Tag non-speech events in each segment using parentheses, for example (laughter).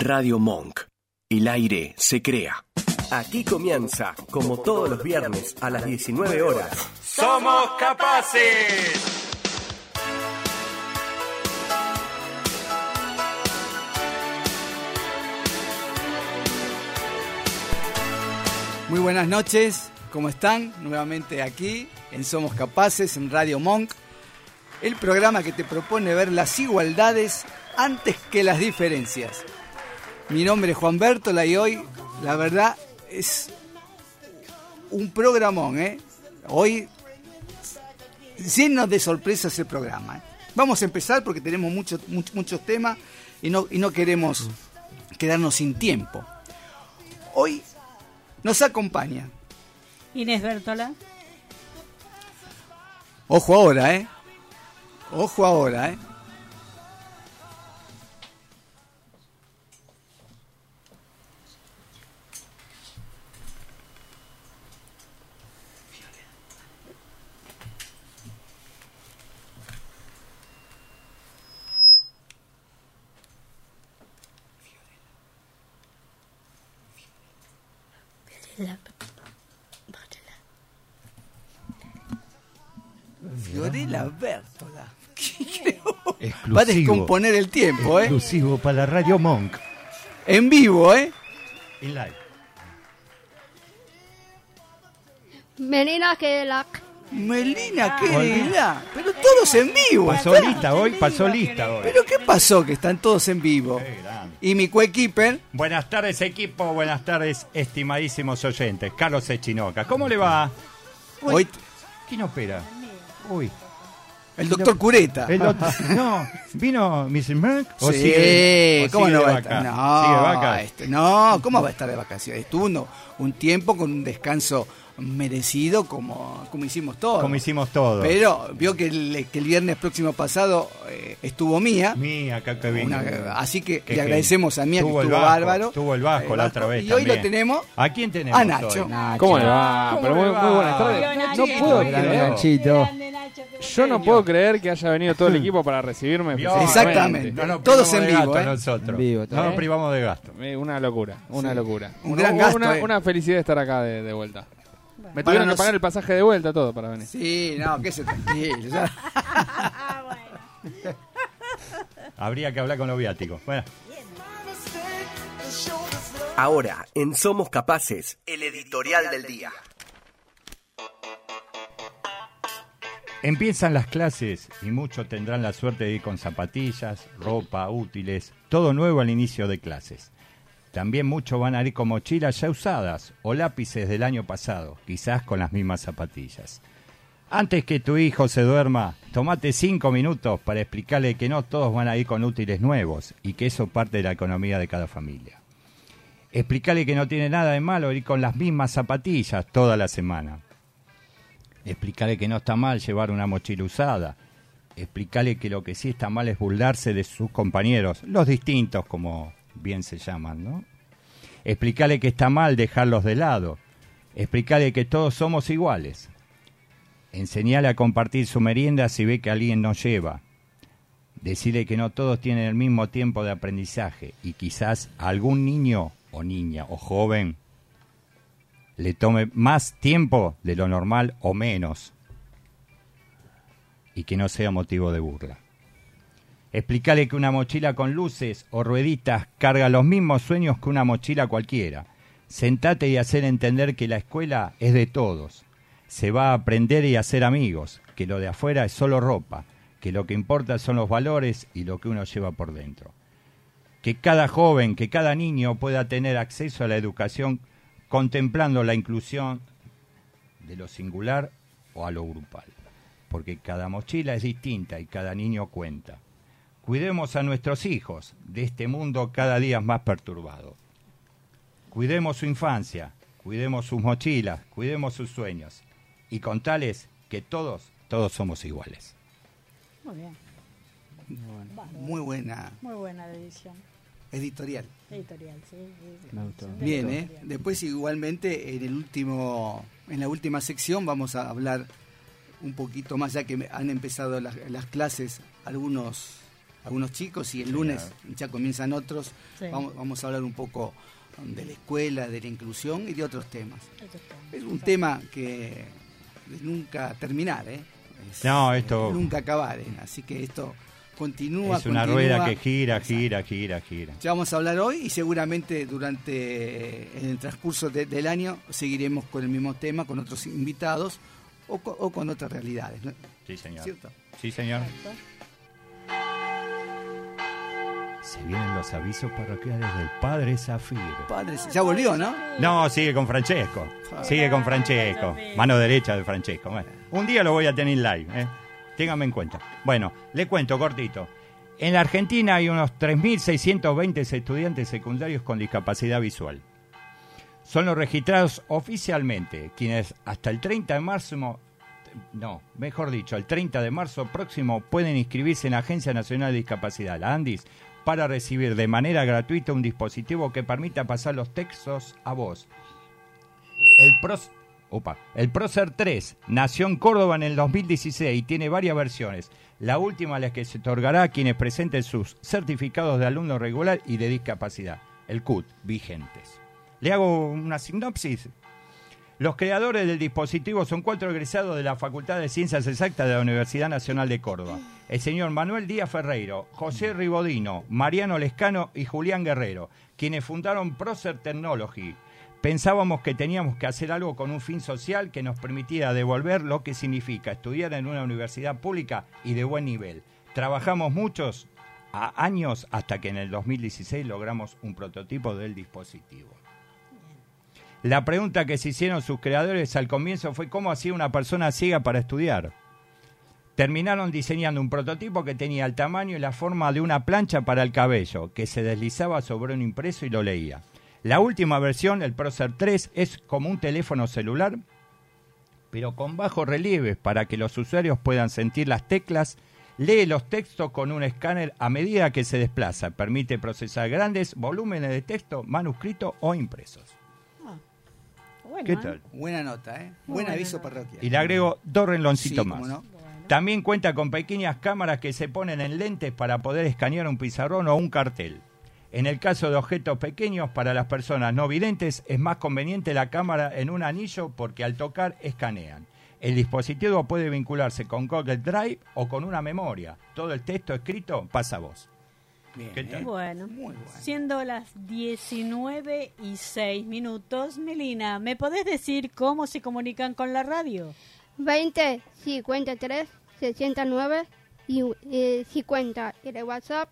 Radio Monk. El aire se crea. Aquí comienza, como todos los viernes a las 19 horas. ¡Somos capaces! Muy buenas noches, ¿cómo están? Nuevamente aquí en Somos Capaces, en Radio Monk, el programa que te propone ver las igualdades antes que las diferencias. Mi nombre es Juan Bertola y hoy, la verdad, es un programón, ¿eh? Hoy, lleno de sorpresas el programa. ¿eh? Vamos a empezar porque tenemos muchos muchos temas y no, y no queremos quedarnos sin tiempo. Hoy nos acompaña. Inés Bertola. Ojo ahora, ¿eh? Ojo ahora, ¿eh? Fiorella Bertola. (laughs) Va a descomponer el tiempo, ¿eh? Exclusivo para Radio Monk. En vivo, ¿eh? En live. Melina Kelak. Melina, qué era. Pero todos en vivo. Pasó lista hoy, pasó lista hoy. ¿Pero qué pasó? Que están todos en vivo. Qué grande. Y mi coequiper, Buenas tardes equipo, buenas tardes estimadísimos oyentes. Carlos Echinoca, ¿cómo le va? Hoy ¿Quién opera? Uy. el doctor Cureta. el no, ¿vino Mrs. Merck? ¿O sí, sigue- o ¿cómo sigue no va a estar? No, este, no, ¿cómo va a estar de vacaciones? Estuvo uno- un tiempo con un descanso merecido como, como hicimos todos. Como hicimos todos. Pero vio que el, que el viernes próximo pasado eh, estuvo Mía. Mía, acá que vino. Una- así que Qué le agradecemos a Mía que Tuvo estuvo bárbaro. Tuvo el Vasco El la otra vez Y hoy lo tenemos ¿A quién tenemos a Nacho. ¿Cómo le va? ¿Cómo Pero muy, le va? muy buenas tardes. No puedo creer. Nachito. Yo no puedo creer que haya venido todo el (laughs) equipo para recibirme. Exactamente. No Todos privamos en vivo, ¿eh? nosotros. Vivo, no nos ¿eh? privamos de gasto. Eh, Una locura, una Sí. locura. Un Una- gran gasto, Una, eh. una felicidad estar acá de, de vuelta. Me Para tuvieron nos- que pagar el pasaje de vuelta, todo para venir. Sí, no, que se tranquilo. ya. (laughs) Habría que hablar con los viáticos. Bueno, Ahora, en Somos Capaces, el editorial del día. Empiezan las clases y muchos tendrán la suerte de ir con zapatillas, ropa, útiles, todo nuevo al inicio de clases. También muchos van a ir con mochilas ya usadas o lápices del año pasado, quizás con las mismas zapatillas. Antes que tu hijo se duerma, tomate cinco minutos para explicarle que no todos van a ir con útiles nuevos y que eso parte de la economía de cada familia. Explicarle que no tiene nada de malo ir con las mismas zapatillas toda la semana. Explicarle que no está mal llevar una mochila usada. Explicarle que lo que sí está mal es burlarse de sus compañeros, los distintos como bien se llaman, ¿no? Explicarle que está mal dejarlos de lado. Explicarle que todos somos iguales. Enseñarle a compartir su merienda si ve que alguien no lleva. Decirle que no todos tienen el mismo tiempo de aprendizaje y quizás algún niño o niña o joven le tome más tiempo de lo normal o menos y que no sea motivo de burla. Explicarle que una mochila con luces o rueditas carga los mismos sueños que una mochila cualquiera. Sentate y hacer entender que la escuela es de todos. Se va a aprender y hacer amigos, que lo de afuera es solo ropa, que lo que importa son los valores y lo que uno lleva por dentro. Que cada joven, que cada niño pueda tener acceso a la educación contemplando la inclusión de lo singular o a lo grupal, porque cada mochila es distinta y cada niño cuenta. Cuidemos a nuestros hijos de este mundo cada día más perturbado. Cuidemos su infancia, cuidemos sus mochilas, cuidemos sus sueños y contales que todos, todos somos iguales. Muy bien, Muy buena muy buena la edición. Editorial. Editorial, sí. sí. Me gustó. Bien, ¿eh? Después igualmente en el último, en la última sección vamos a hablar un poquito más, ya que han empezado las, las clases, algunos algunos chicos y el lunes ya comienzan otros. Sí. Vamos, vamos a hablar un poco de la escuela, de la inclusión y de otros temas. Es un tema que de nunca terminar, ¿eh? Es- No, esto- Nunca acabar, ¿eh? Así que esto continúa. Es una continúa. rueda que gira, gira, gira, gira. Ya vamos a hablar hoy y seguramente durante en el transcurso de- del año seguiremos con el mismo tema, con otros invitados o, co- o con otras realidades. ¿no? Sí, señor. ¿Cierto? Sí, señor. Se vienen los avisos parroquiales del Padre Zafir. Padre, ya volvió, ¿no? No, sigue con Francesco. Sigue con Francesco. Mano derecha de Francesco. Un día lo voy a tener live, ¿eh? Téngame en cuenta. Bueno, le cuento cortito. En la Argentina hay unos 3.620 estudiantes secundarios con discapacidad visual. Son los registrados oficialmente, quienes hasta el 30 de marzo, no, mejor dicho, el 30 de marzo próximo pueden inscribirse en la Agencia Nacional de Discapacidad, la ANDIS, para recibir de manera gratuita un dispositivo que permita pasar los textos a voz. El, Opa. el Procer 3 nació en Córdoba en el 2016 y tiene varias versiones. La última la que se otorgará a quienes presenten sus certificados de alumno regular y de discapacidad, el CUT, vigentes. Le hago una sinopsis. Los creadores del dispositivo son cuatro egresados de la Facultad de Ciencias Exactas de la Universidad Nacional de Córdoba. El señor Manuel Díaz Ferreiro, José Ribodino, Mariano Lescano y Julián Guerrero, quienes fundaron Procer Technology. Pensábamos que teníamos que hacer algo con un fin social que nos permitiera devolver lo que significa estudiar en una universidad pública y de buen nivel. Trabajamos muchos años hasta que en el 2016 logramos un prototipo del dispositivo. La pregunta que se hicieron sus creadores al comienzo fue cómo hacía una persona ciega para estudiar. Terminaron diseñando un prototipo que tenía el tamaño y la forma de una plancha para el cabello, que se deslizaba sobre un impreso y lo leía. La última versión, el Procer 3, es como un teléfono celular, pero con bajos relieves para que los usuarios puedan sentir las teclas. Lee los textos con un escáner a medida que se desplaza. Permite procesar grandes volúmenes de texto, manuscritos o impresos. Bueno, ¿Qué ¿eh? tal? Buena nota, ¿eh? Muy Buen aviso parroquial. Y le agrego dos renloncitos Sí, más. no. También cuenta con pequeñas cámaras que se ponen en lentes para poder escanear un pizarrón o un cartel. En el caso de objetos pequeños, para las personas no videntes, es más conveniente la cámara en un anillo porque al tocar escanean. El dispositivo puede vincularse con Google Drive o con una memoria. Todo el texto escrito pasa a voz. Bien, ¿Qué tal? Bueno, Muy bueno. siendo las 19 y 6 minutos, Melina, ¿me podés decir cómo se comunican con la radio? 20 53 69 y eh, 50 y de WhatsApp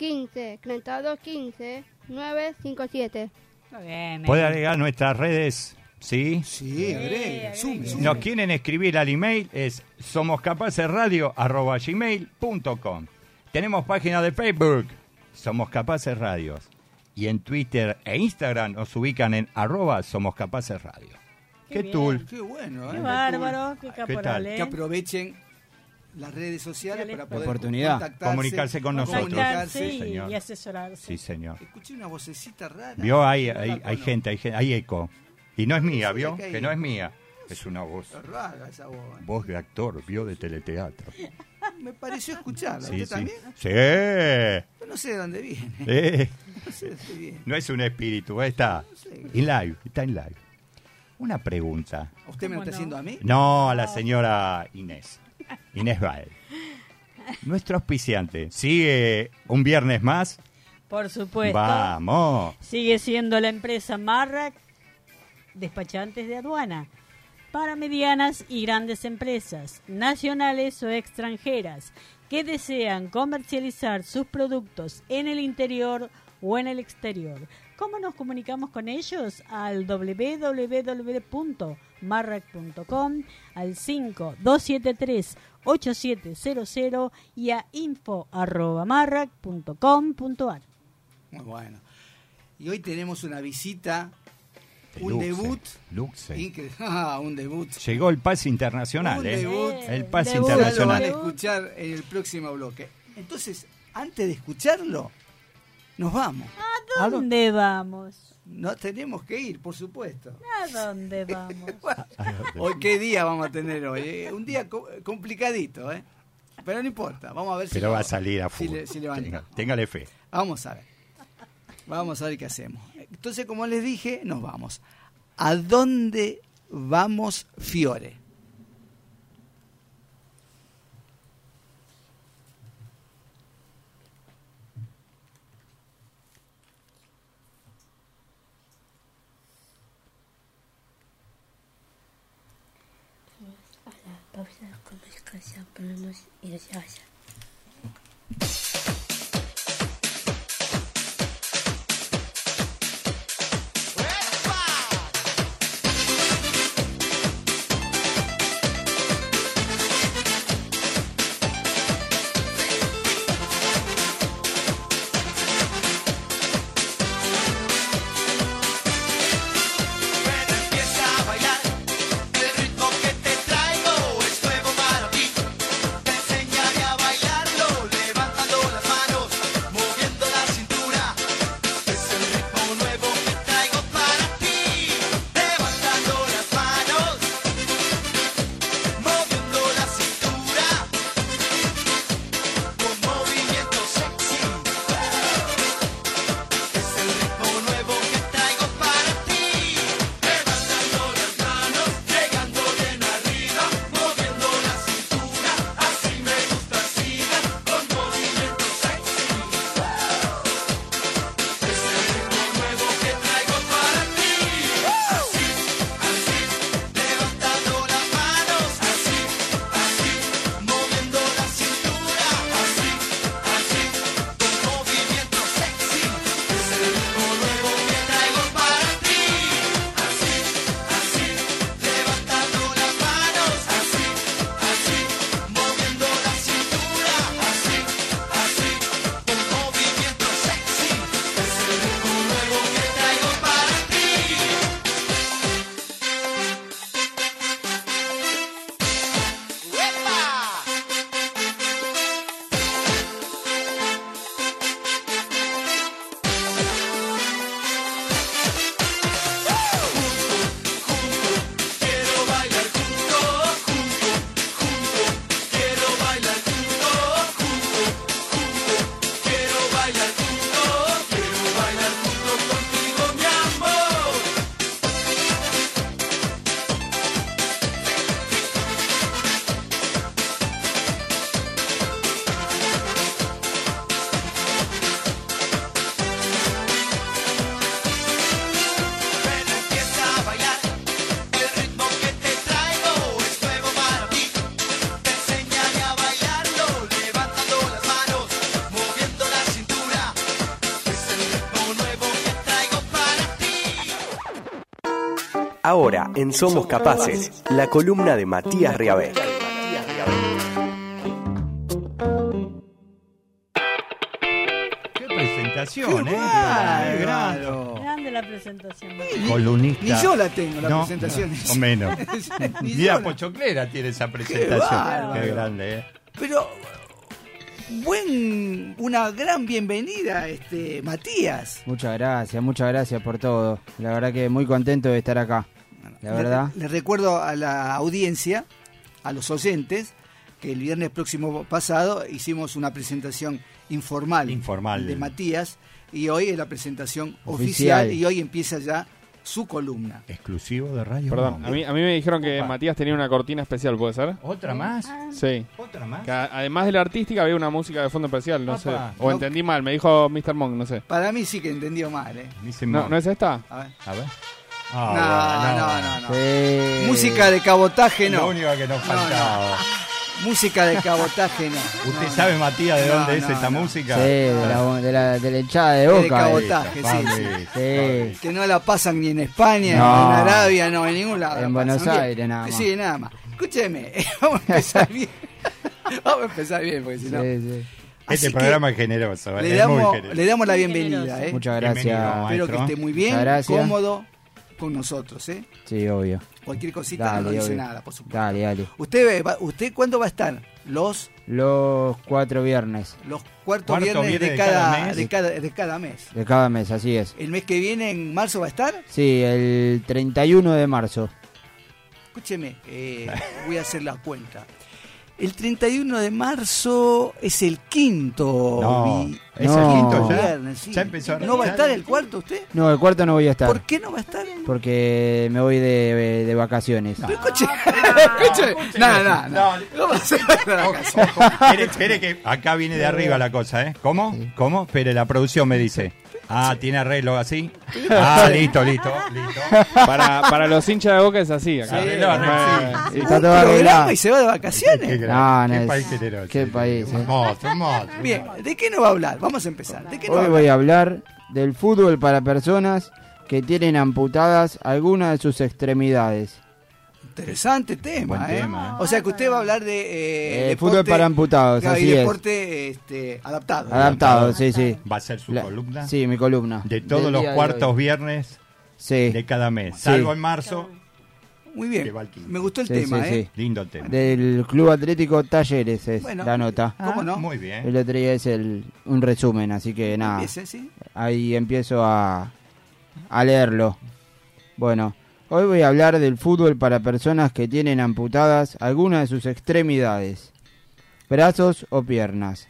15 32 15 957. Muy bien. Puede eh. agregar nuestras redes, ¿sí? Sí, agregue, agregue. sume, sume. Nos quieren escribir al email, es somoscapacesradio.com. Tenemos página de Facebook, Somos Capaces Radios. Y en Twitter e Instagram nos ubican en arroba Somos Capaces Radio. Qué ¿Qué tool? Qué bueno, ¿eh? Qué bárbaro, qué caporal, tal? ¿eh? Que aprovechen las redes sociales para poder Oportunidad. contactarse, Comunicarse con nosotros. Comunicarse Sí, y, señor. y asesorarse. Sí, señor. Escuché una vocecita rara. Vio, hay, No hay, gente, hay, eco. Y no es mía, Sí, ¿vio? Que no es mía. Es una voz. Es rara esa voz. ¿eh? Voz de actor, vio de teleteatro. (laughs) Me pareció escucharla. Sí, ¿Usted sí. también? Sí. Yo no sé de dónde viene. Eh. (laughs) No sé de dónde viene. No es un espíritu, está en live, está en live. Una pregunta. ¿Usted me lo ¿Cómo está no? haciendo a mí? No, a la señora Inés. Inés Bael. Nuestro auspiciante. ¿Sigue un viernes más? Por supuesto. Vamos. Sigue siendo la empresa Marrac, despachantes de aduana, para medianas y grandes empresas, nacionales o extranjeras, que desean comercializar sus productos en el interior o en el exterior. ¿Cómo nos comunicamos con ellos? Al www.marrac.com, al 5273-8700 y a info.marrac.com.ar. Muy bueno. Y hoy tenemos una visita, un Luxe, debut. Luxe. (laughs) Ah, un debut. Llegó el pase internacional, Un ¿eh? debut. El pase Debut. Ya lo van a internacional. Escuchar en el próximo bloque. Entonces, antes de escucharlo, nos vamos. ¿A dónde vamos? No tenemos que ir, por supuesto. ¿A dónde (laughs) vamos? (laughs) Hoy qué día vamos a tener hoy. eh? Un día co- complicadito, ¿eh? Pero no importa, vamos a ver si. Pero lo- va a salir a si le- si. Tenga- téngale fe. Vamos a ver. Vamos a ver qué hacemos. Entonces, como les dije, nos vamos. ¿A dónde vamos, Fiore? a la pausa comunicación ponemos y ya vaya. Empieza a Ahora, en Somos Capaces, la columna de Matías Riabé. Qué presentación, ¡Qué ¿eh? Qué grande. Grande la presentación. Columnista. Ni yo la tengo, la No, presentación. O menos. (laughs) Ni la la- Pochoclera tiene esa presentación. bárbaro. Qué grande, ¿eh? Pero buen, una gran bienvenida, este Matías. Muchas gracias, muchas gracias por todo. La verdad que muy contento de estar acá. La verdad. Le, le recuerdo a la audiencia, a los oyentes, que el viernes próximo pasado hicimos una presentación informal, Informal. de Matías y hoy es la presentación oficial, Oficial. y hoy empieza ya su columna. Exclusivo de Radio Perdón, a mí, a mí me dijeron que Opa. Matías tenía una cortina especial, ¿puede ser? ¿Otra más? Sí. ¿Otra más? Que además de la artística había una música de fondo especial, no sé. O No. entendí mal, me dijo Mr. Monk, no sé. Para mí sí que entendió mal, ¿eh? No. ¿no es esta? A ver. A ver. No, Ah, no, no, no, Sí. Música de cabotaje Lo no. único que nos No, no. faltaba. Música de cabotaje no. ¿Usted No, sabe, Matías, de No, dónde es no, esta no. música? Sí, de la, de la, de la hinchada de De boca. eh. cabotaje, sí, Vamos, sí. Sí. Que no la pasan ni en España, No. ni en Arabia, no, en ningún lado. En Buenos bien. Aires nada más. Sí, nada más. Escúcheme, (laughs) vamos a empezar (laughs) bien. vamos a empezar bien, porque si no. Sí, sí. Así Este programa es generoso, le es muy damos, generoso. le damos la bienvenida. ¿eh? Muchas gracias. Espero que esté muy bien, cómodo con nosotros, ¿eh? Sí, obvio. Cualquier cosita Dale, no dice obvio. nada, por supuesto. Dale, dale. ¿Usted, va- ¿Usted cuándo va a estar? Los, Los cuatro viernes los cuartos Cuarto viernes, viernes de, de cada, cada mes. de, cada, de cada mes. de cada mes, así es. ¿El mes que viene, en marzo, va a estar? Sí, el 31 de marzo. Escúcheme, eh, voy a hacer la cuenta. El 31 de marzo es el quinto. No, vi- ¿es el quinto ya? viernes, sí. Ya empezó a ¿No va a estar el cuarto usted? No, el cuarto no voy a estar. ¿Por qué no va a estar? Porque me voy de, de vacaciones. Pero (laughs) escuche, escuche. No, no, no. ¿Cómo se va a ir a vacaciones? Espere, espere que acá viene de arriba la cosa, ¿eh? ¿Cómo? ¿Cómo? Espere, la producción me dice. Ah, ¿tiene arreglo así? Ah, listo, listo, listo. Para, para los hinchas de boca es así. Acá. Arregló, arregló, sí. Está todo arreglado. y se va de Qué, vacaciones. gran- No, no qué es- país generoso. qué país, eh. Hermoso, hermoso. Bien, ¿de qué nos va a hablar? Vamos a empezar. ¿De qué nos va a Hoy hablar? voy a hablar del fútbol para personas que tienen amputadas algunas de sus extremidades. Interesante tema, Buen ¿eh? tema, O sea que usted va a hablar de eh, Eh, fútbol para amputados, claro, y así es. deporte este, adaptado. Adaptado, sí, sí. ¿Va a ser su La- columna? Sí, mi columna. De todos Del los cuartos viernes Sí, de cada mes. Sí. Salvo en marzo. Muy bien. Me gustó el sí, tema, sí, ¿eh? sí. Lindo tema. Del Club Atlético Talleres es Bueno. la nota. ¿Cómo no? Muy bien. El otro día es el, un resumen, así que nada. Ahí empiezo a, a leerlo. Bueno, hoy voy a hablar del fútbol para personas que tienen amputadas algunas de sus extremidades, brazos o piernas.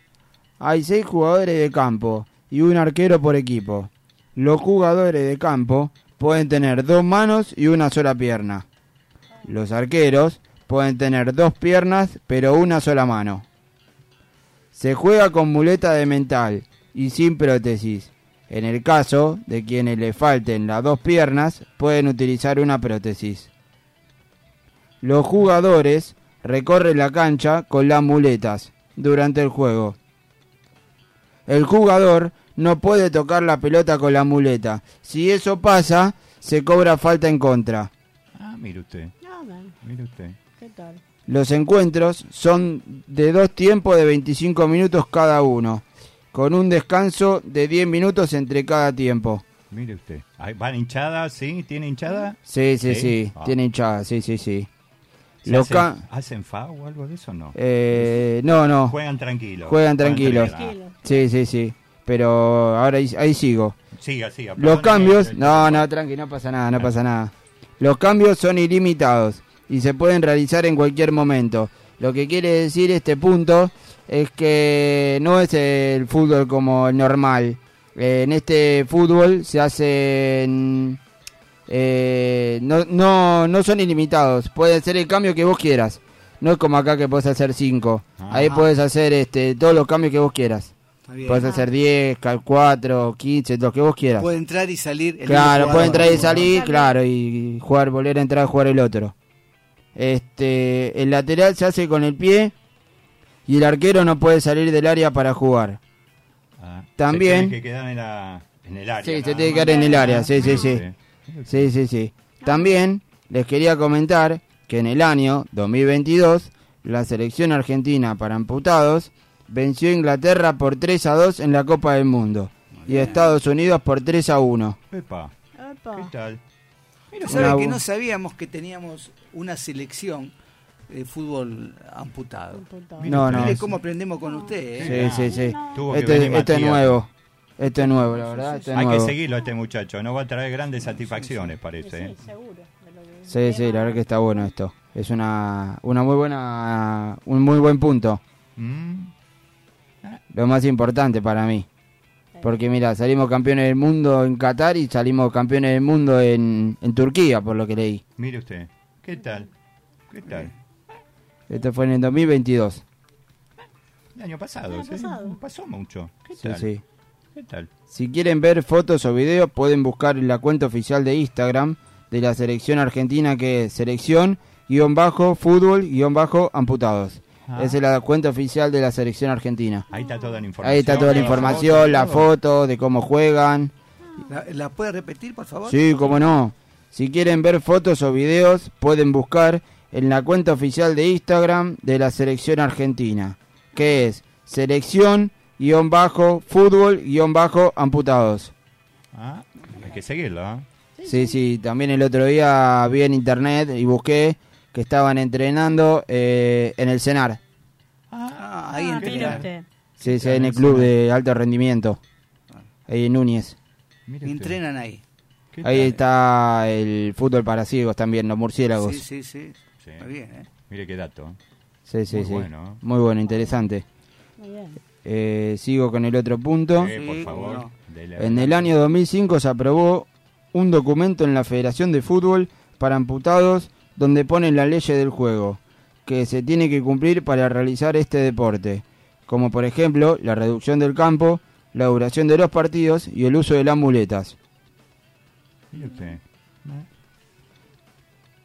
Hay seis jugadores de campo y un arquero por equipo. Los jugadores de campo pueden tener dos manos y una sola pierna. Los arqueros pueden tener dos piernas pero una sola mano. Se juega con muleta de mental y sin prótesis. En el caso de quienes le falten las dos piernas, pueden utilizar una prótesis. Los jugadores recorren la cancha con las muletas durante el juego. El jugador no puede tocar la pelota con la muleta. Si eso pasa, se cobra falta en contra. Ah, mire usted, man, mire usted. ¿qué tal? Los encuentros son de dos tiempos de 25 minutos cada uno, con un descanso de 10 minutos entre cada tiempo. Mire usted. ¿Van hinchadas? ¿Sí? ¿Tiene hinchada? Sí, sí, ¿Sí? sí, Ah. tiene hinchada, sí, sí, sí. ¿Se Los hacen, ¿Hacen FA o algo de eso no? eh, no, no, Juegan tranquilos. Juegan tranquilos. Tranquilo. sí, sí, sí, pero ahora ahí, ahí sigo. Ah, Siga, siga. Los cambios, eh, no, no, tranqui, no pasa nada, no pasa nada. Los cambios son ilimitados y se pueden realizar en cualquier momento. Lo que quiere decir este punto es que no es el fútbol como el normal. Eh, en este fútbol se hacen... eh, no, no, no son ilimitados. Puede ser el cambio que vos quieras. No es como acá que puedes hacer 5. Ahí Ah. puedes hacer este, todos los cambios que vos quieras. Puedes hacer 10, 4, 15, lo que vos quieras. Puede entrar y salir. el Claro, puede entrar y salir, claro, y jugar, volver a entrar a jugar el otro. Este, el lateral se hace con el pie y el arquero no puede salir del área para jugar. Ah, También- Se tiene que quedar en, la, en el área. Sí, se tiene que quedar en el área, sí, sí, sí. Sí, sí, sí. También les quería comentar que en el año 2022 la selección argentina para amputados venció a Inglaterra por 3 a 2 en la Copa del Mundo y a Estados Unidos por 3 a 1. Epa, Epa. ¿qué tal? Mira, ¿sabe Una- que no sabíamos que teníamos una selección de fútbol amputado? Amputado. No, no. Mire cómo aprendemos con usted, ¿eh? Sí, sí, sí. Esto, venir esto es nuevo. Esto es nuevo, la verdad. Hay que seguirlo a este muchacho, no va a traer grandes satisfacciones, Sí, parece. ¿eh? sí, seguro. lo que- Sí, sí, la verdad que está bueno esto. Es una, una muy buena, un muy buen punto. Mm, Lo más importante para mí. Porque mira, salimos campeones del mundo en Qatar y salimos campeones del mundo en, en Turquía, por lo que leí. mire usted, ¿qué tal? ¿Qué tal? Esto fue en el 2022. El año pasado, El año ¿sí? pasado. Pasó mucho. ¿Qué Sí, tal? sí. ¿Qué tal? Si quieren ver fotos o videos, pueden buscar en la cuenta oficial de Instagram de la selección argentina que es selección-fútbol-amputados. Ah. Esa es la cuenta oficial de la selección argentina. Ahí está toda la información. Ahí está toda la información, la foto de cómo juegan. ¿La, la puede repetir, por favor? Sí, cómo no. Si quieren ver fotos o videos, pueden buscar en la cuenta oficial de Instagram de la selección argentina, que es selección-fútbol-amputados. Ah, hay que seguirlo, ¿eh? Sí, sí, también el otro día vi en internet y busqué que estaban entrenando eh, en el CENAR. Ah, ahí Ah, entrena. mire usted. Sí, sí, en el club de alto rendimiento. Ahí en Núñez. Usted. Entrenan ahí. ¿Qué Ahí está el fútbol para ciegos también, los murciélagos. Sí, sí, sí. Sí. Está bien, ¿eh? Mire qué dato. Sí, sí, Muy sí. bueno. Muy bueno, interesante. Muy bien. Eh, sigo con el otro punto. Sí, por favor. En el año 2005 se aprobó un documento en la Federación de Fútbol para amputados donde ponen las leyes del juego que se tiene que cumplir para realizar este deporte, como por ejemplo la reducción del campo, la duración de los partidos y el uso de las muletas. Usted. Eh,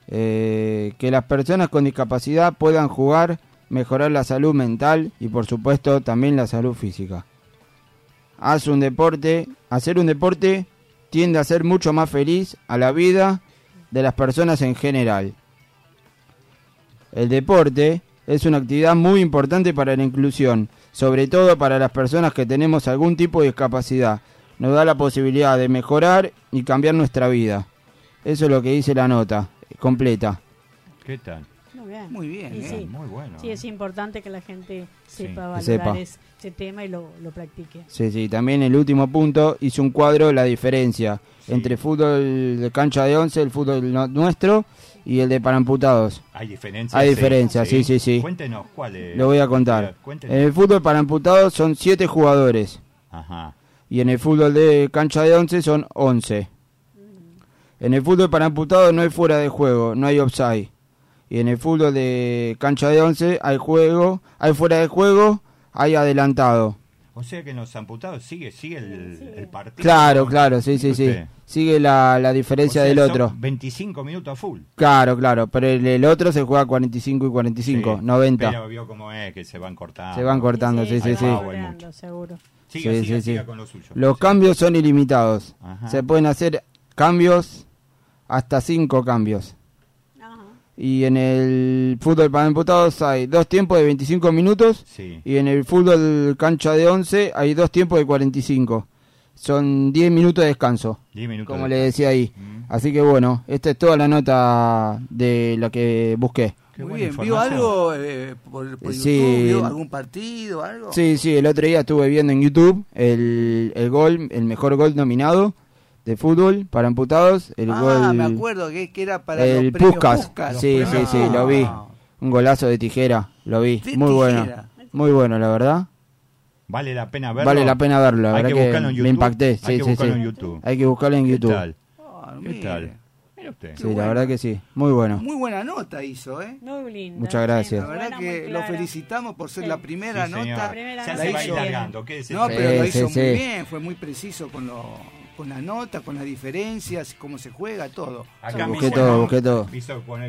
que las personas con discapacidad puedan jugar, mejorar la salud mental y por supuesto también la salud física. Haz un deporte, hacer un deporte tiende a ser mucho más feliz a la vida de las personas en general. El deporte es una actividad muy importante para la inclusión, sobre todo para las personas que tenemos algún tipo de discapacidad. Nos da la posibilidad de mejorar y cambiar nuestra vida. Eso es lo que dice la nota completa. ¿Qué tal? Muy bien. Muy bien, ¿eh? sí, Muy bueno. sí, es importante que la gente sepa valorar sepa. ese tema y lo, lo practique. Sí, sí, también el último punto hizo un cuadro la diferencia entre fútbol de cancha de 11, el fútbol no- nuestro y el de paramputados. Hay diferencias. Hay diferencias, sí, sí, sí. Cuéntenos cuál es. Lo voy a contar. Cuéntenos. En el fútbol paramputados son 7 jugadores Ajá. y en el fútbol de cancha de 11 son 11. En el fútbol paramputados no hay fuera de juego, no hay offside. Y en el fútbol de cancha de 11 hay juego, hay fuera de juego, hay adelantado. O sea que en los amputados sigue, sigue el, el partido. Claro, claro, sí, sí, sí. Sigue la, la diferencia O sea, del son otro. 25 minutos a full. Claro, claro, pero el, el otro se juega 45 y 45, Sí, 90. Pero vio cómo es, que se van cortando. Se van cortando, sí, sí, sí. logrando, seguro. Sí, sí. siga con lo suyo. Los cambios son ilimitados. Ajá. Se pueden hacer cambios hasta 5 cambios. Ajá. Y en el fútbol para imputados hay dos tiempos de 25 minutos Sí. y en el fútbol cancha de 11 hay dos tiempos de 45. Son 10 minutos de descanso, 10 minutos. como de- le decía ahí. Mm. Así que bueno, esta es toda la nota de lo que busqué. Qué Muy bien, ¿vio algo eh, por, por Sí. YouTube? ¿Vio algún partido, algo? Sí, sí, el otro día estuve viendo en YouTube el, el gol, el mejor gol nominado de fútbol para amputados. El ah, gol, me acuerdo que, que era para el los Puskas. Puskás. Sí, Los sí, sí, lo vi. Un golazo de tijera, lo vi. De Muy bueno. tijera. Muy bueno, la verdad. Vale la pena verlo. Vale la pena verlo, la Hay verdad que que, buscarlo en me YouTube. impacté. Hay Sí, que sí, buscarlo sí. en YouTube. Hay que buscarlo en ¿Qué YouTube. tal? Ah, ¿Qué mire. tal? Mira usted. Sí, Qué la bueno. verdad que sí. Muy bueno. Muy buena nota hizo, ¿eh? Muy linda. Muchas gracias. La verdad buena, que lo felicitamos por ser Sí. la primera nota. Primera Se hace la va hizo- largando. ¿Qué es No, pero lo Sí, hizo sí, muy sí. bien, fue muy preciso con, lo, con la nota, con las diferencias, cómo se juega, todo. Acá Busqué todo, busqué todo.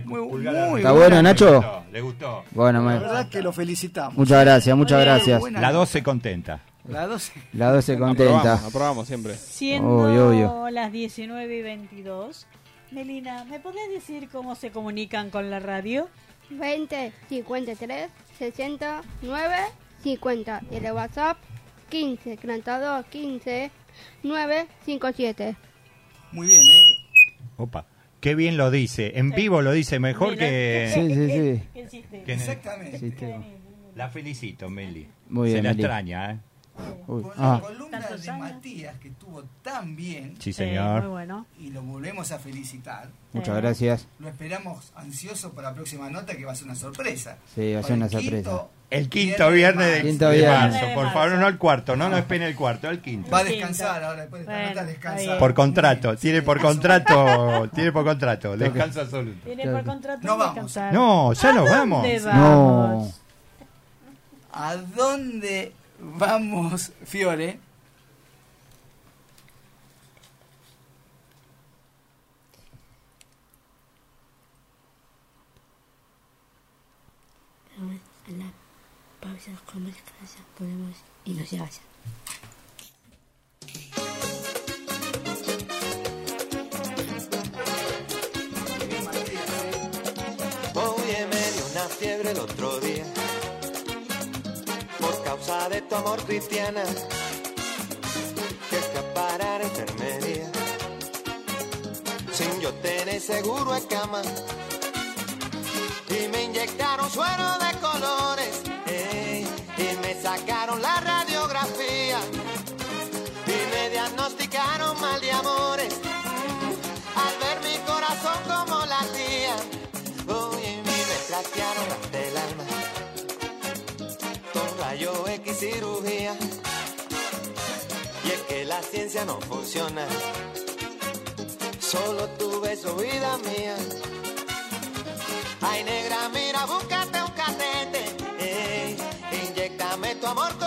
Muy- muy. ¿Está bueno, Nacho? Le gustó. Bueno, La me- verdad que lo felicitamos. muchas gracias, muchas gracias. buena La nota. 12 contenta. La 12. La 12 contenta. Aprobamos, aprobamos siempre. Siendo Obvio, obvio. las 19 y 22, Melina, ¿me podés decir cómo se comunican con la radio? 20 53 69 50 y el WhatsApp 15 32 15 957 Muy bien, ¿eh? Opa. Qué bien lo dice. En vivo lo dice mejor Mira, que... Sí, sí, sí. Que en el- Exactamente. Sí, te- La felicito, Meli. Muy Se bien, la Meli. extraña, ¿eh? Uy, Con ah, la columna Tantos de años. Matías, que estuvo tan bien, Sí, muy señor. bueno. y lo volvemos a felicitar. muchas Eh. gracias. Lo esperamos ansioso para la próxima nota, que va a ser una sorpresa. Sí, va a Para ser una quinto sorpresa. El quinto viernes de, Quinto de viernes. marzo. Por favor, no el cuarto. No nos esperen el cuarto, el quinto. Va a descansar ahora, después de esta Bueno, nota está descansa. bien. Por contrato. (laughs) Tiene por contrato. Tiene por contrato. Descanso absoluto. Tiene por contrato No vamos. descansar. No, ya ¿A nos dónde vamos. vamos? No. ¿A dónde vamos, Fiore? Vamos a la pausa comercial, ya ponemos y no se vaya. Oye, me dio una fiebre el otro día por causa de tu amor cristiana que escapara la enfermería sin yo tener seguro de cama y me inyectaron suero de sacaron la radiografía y me diagnosticaron mal de amores. Al ver mi corazón como la latía, uy, y me platearon del alma con rayo X cirugía. Y es que la ciencia no funciona, solo tu beso, vida mía. Ay, negra, mira, busca inyéctame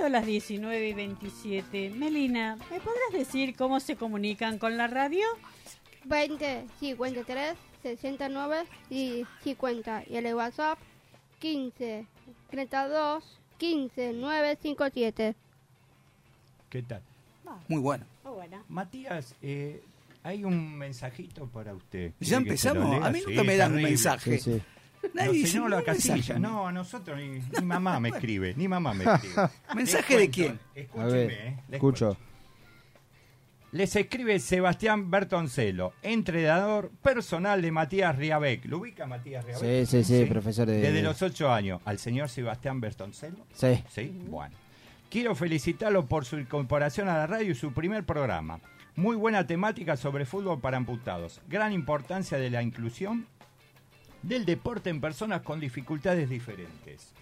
Siendo las 19 y 27, Melina, ¿me podrás decir cómo se comunican con la radio? 20 53 69 y 50 y el WhatsApp 15 32 15 957 ¿Qué tal? Muy bueno. Oh, bueno. Matías, eh, hay un mensajito para usted. ¿Ya ¿Quiere que se lo empezamos? A mí nunca Sí, me dan un mensaje. Sí, sí. Nadie No, la casilla. No, a nosotros ni, ni mamá me (laughs) escribe, ni mamá me (laughs) escribe. ¿Mensaje de quién? A Escúcheme, ver, eh, les escucho. cuento. Les escribe Sebastián Bertoncelo, entrenador personal de Matías Riabec. ¿Lo ubica Matías Riabec? Sí, sí, sí, profesor de- Desde los ocho años. ¿Al señor Sebastián Bertoncelo? Sí. Sí, bueno. Quiero felicitarlo por su incorporación a la radio y su primer programa. Muy buena temática sobre fútbol para amputados. Gran importancia de la inclusión del deporte en personas con dificultades diferentes.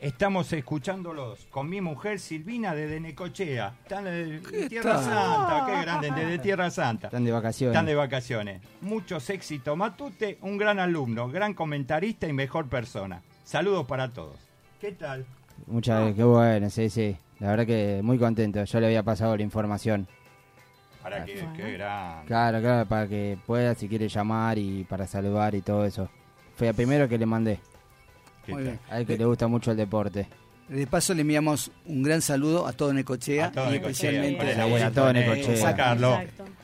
Estamos escuchándolos con mi mujer Silvina desde Necochea. Están de Tierra? Santa, qué grande, desde Tierra Santa. Están de vacaciones. Están de vacaciones. Muchos éxitos. Matute, un gran alumno, gran comentarista y mejor persona. Saludos para todos. ¿Qué tal? Muchas, qué bueno, sí, sí. La verdad que muy contento. Yo le había pasado la información. Para que, qué grande. Claro, claro, para que pueda, si quiere llamar y para saludar y todo eso. Fue el primero que le mandé. ¿Qué Muy bien. A él que le gusta mucho el deporte. De paso le enviamos un gran saludo a todo Necochea A todo y Necochea, especialmente Sí, abuelito a todo Necochea. Carlos.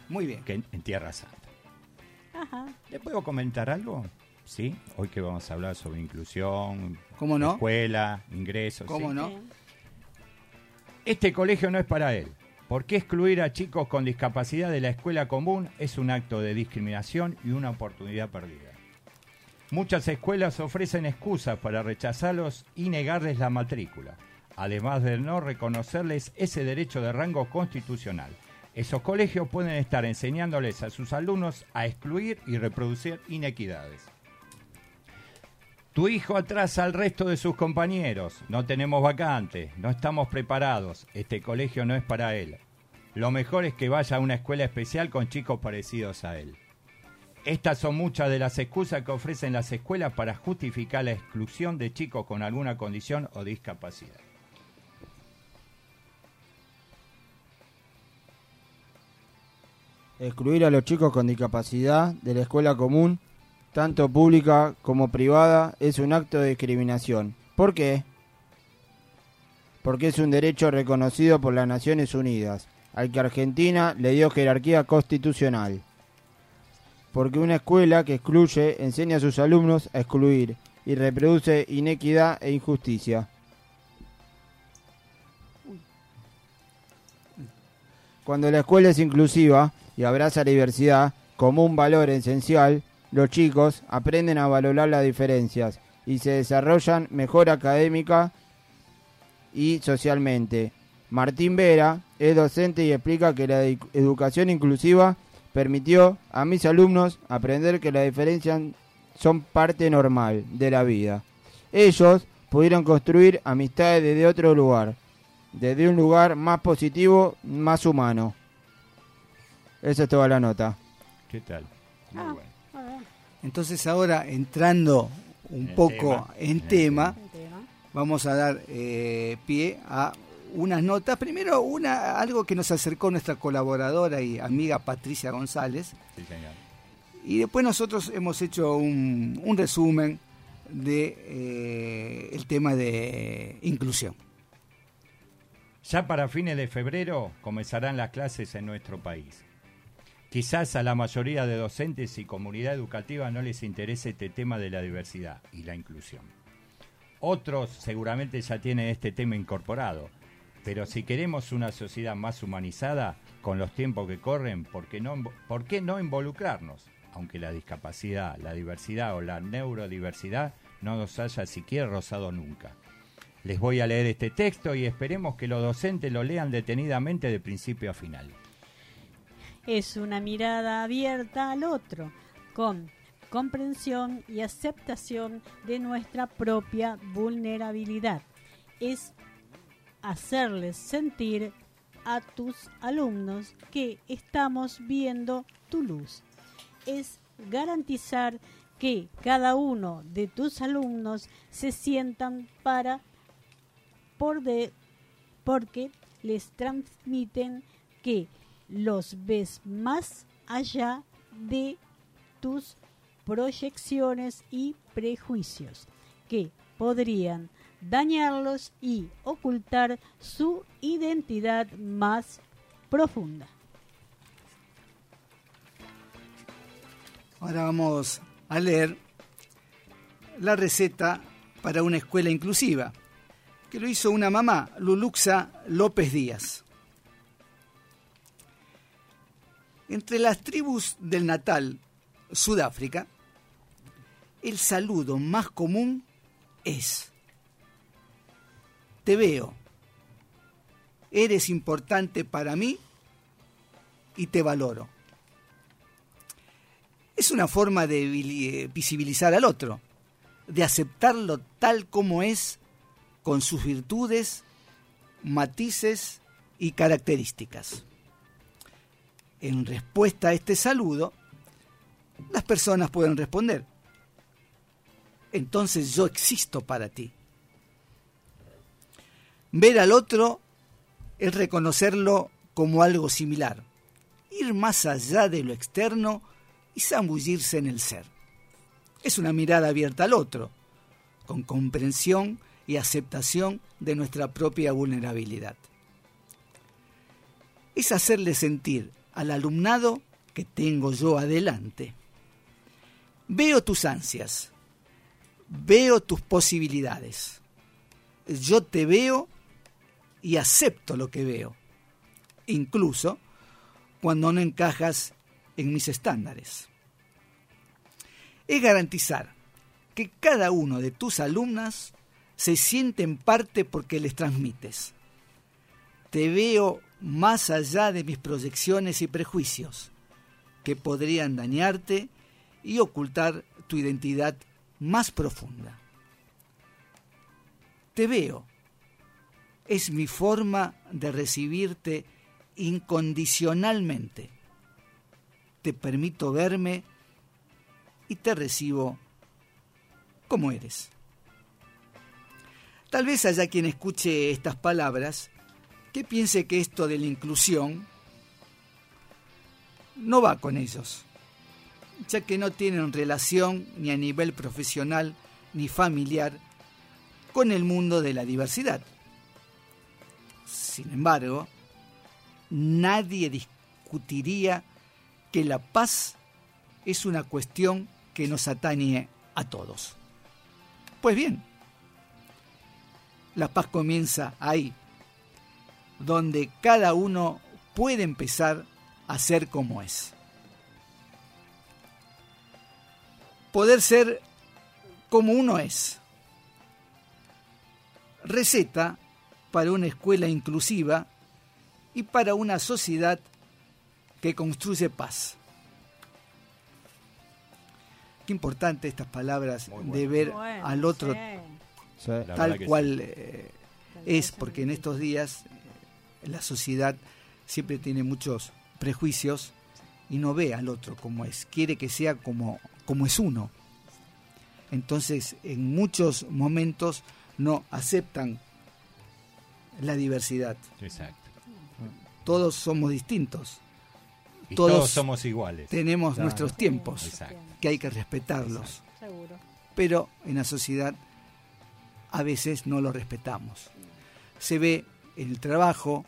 Muy bien. que en, Tierra Santa. Ajá. ¿Le puedo comentar algo? Sí, hoy que vamos a hablar sobre inclusión, ¿Cómo no? escuela, ingresos. ¿Cómo sí. no? Este colegio no es para él. ¿Por qué excluir a chicos con discapacidad de la escuela común es un acto de discriminación y una oportunidad perdida? Muchas escuelas ofrecen excusas para rechazarlos y negarles la matrícula, además de no reconocerles ese derecho de rango constitucional. Esos colegios pueden estar enseñándoles a sus alumnos a excluir y reproducir inequidades. Tu hijo atrasa al resto de sus compañeros. No tenemos vacantes, no estamos preparados. Este colegio no es para él. Lo mejor es que vaya a una escuela especial con chicos parecidos a él. Estas son muchas de las excusas que ofrecen las escuelas para justificar la exclusión de chicos con alguna condición o discapacidad. Excluir a los chicos con discapacidad de la escuela común, tanto pública como privada, es un acto de discriminación. ¿Por qué? Porque es un derecho reconocido por las Naciones Unidas, al que Argentina le dio jerarquía constitucional. Porque una escuela que excluye enseña a sus alumnos a excluir y reproduce inequidad e injusticia. Cuando la escuela es inclusiva y abraza la diversidad como un valor esencial, los chicos aprenden a valorar las diferencias y se desarrollan mejor académica y socialmente. Martín Vera es docente y explica que la edu- educación inclusiva permitió a mis alumnos aprender que las diferencias son parte normal de la vida. Ellos pudieron construir amistades desde otro lugar, desde un lugar más positivo, más humano. Esa es toda la nota. ¿Qué tal? Muy Ah. bueno. Entonces ahora, entrando un En poco tema, en tema. vamos a dar eh, pie a unas notas. Primero, una algo que nos acercó nuestra colaboradora y amiga Patricia González. Sí, señor. Y después nosotros hemos hecho un, un resumen de eh, el tema de inclusión. Ya para fines de febrero comenzarán las clases en nuestro país. Quizás a la mayoría de docentes y comunidad educativa no les interese este tema de la diversidad y la inclusión. Otros seguramente ya tienen este tema incorporado, pero si queremos una sociedad más humanizada con los tiempos que corren, ¿por qué no, involucrarnos? Aunque la discapacidad, la diversidad o la neurodiversidad no nos haya siquiera rozado nunca. Les voy a leer este texto y esperemos que los docentes lo lean detenidamente de principio a final. Es una mirada abierta al otro, con comprensión y aceptación de nuestra propia vulnerabilidad. Es hacerles sentir a tus alumnos que estamos viendo tu luz. Es garantizar que cada uno de tus alumnos se sientan para por de, porque les transmiten que los ves más allá de tus proyecciones y prejuicios que podrían dañarlos y ocultar su identidad más profunda. Ahora vamos a leer la receta para una escuela inclusiva, que lo hizo una mamá, Luluxa López Díaz. Entre las tribus del natal, Sudáfrica, el saludo más común es, te veo, eres importante para mí y te valoro. Es una forma de vili- visibilizar al otro, de aceptarlo tal como es, con sus virtudes, matices y características. En respuesta a este saludo, las personas pueden responder, entonces yo existo para ti. Ver al otro es reconocerlo como algo similar, ir más allá de lo externo y zambullirse en el ser. Es una mirada abierta al otro, con comprensión y aceptación de nuestra propia vulnerabilidad. Es hacerle sentir al alumnado que tengo yo adelante. Veo tus ansias, veo tus posibilidades. Yo te veo y acepto lo que veo, incluso cuando no encajas en mis estándares. Es garantizar que cada uno de tus alumnas se siente en parte porque les transmites. Te veo más allá de mis proyecciones y prejuicios, que podrían dañarte y ocultar tu identidad más profunda. Te veo. Es mi forma de recibirte incondicionalmente. Te permito verme y te recibo como eres. Tal vez haya quien escuche estas palabras que piense que esto de la inclusión no va con ellos, ya que no tienen relación ni a nivel profesional ni familiar con el mundo de la diversidad. Sin embargo, nadie discutiría que la paz es una cuestión que nos atañe a todos. Pues bien, la paz comienza ahí, donde cada uno puede empezar a ser como es. Poder ser como uno es. Receta para una escuela inclusiva y para una sociedad que construye paz. Qué importante estas palabras de ver Bueno, al otro sí. Tal cual eh, es, porque en estos días eh, la sociedad siempre tiene muchos prejuicios y no ve al otro como es, quiere que sea como, como es uno. Entonces, en muchos momentos no aceptan la diversidad. Exacto. Todos somos distintos. Y Todos todos, somos iguales. Tenemos Claro. nuestros tiempos Exacto. que hay que respetarlos. Seguro. pero en la sociedad a veces no lo respetamos. Se ve en el trabajo,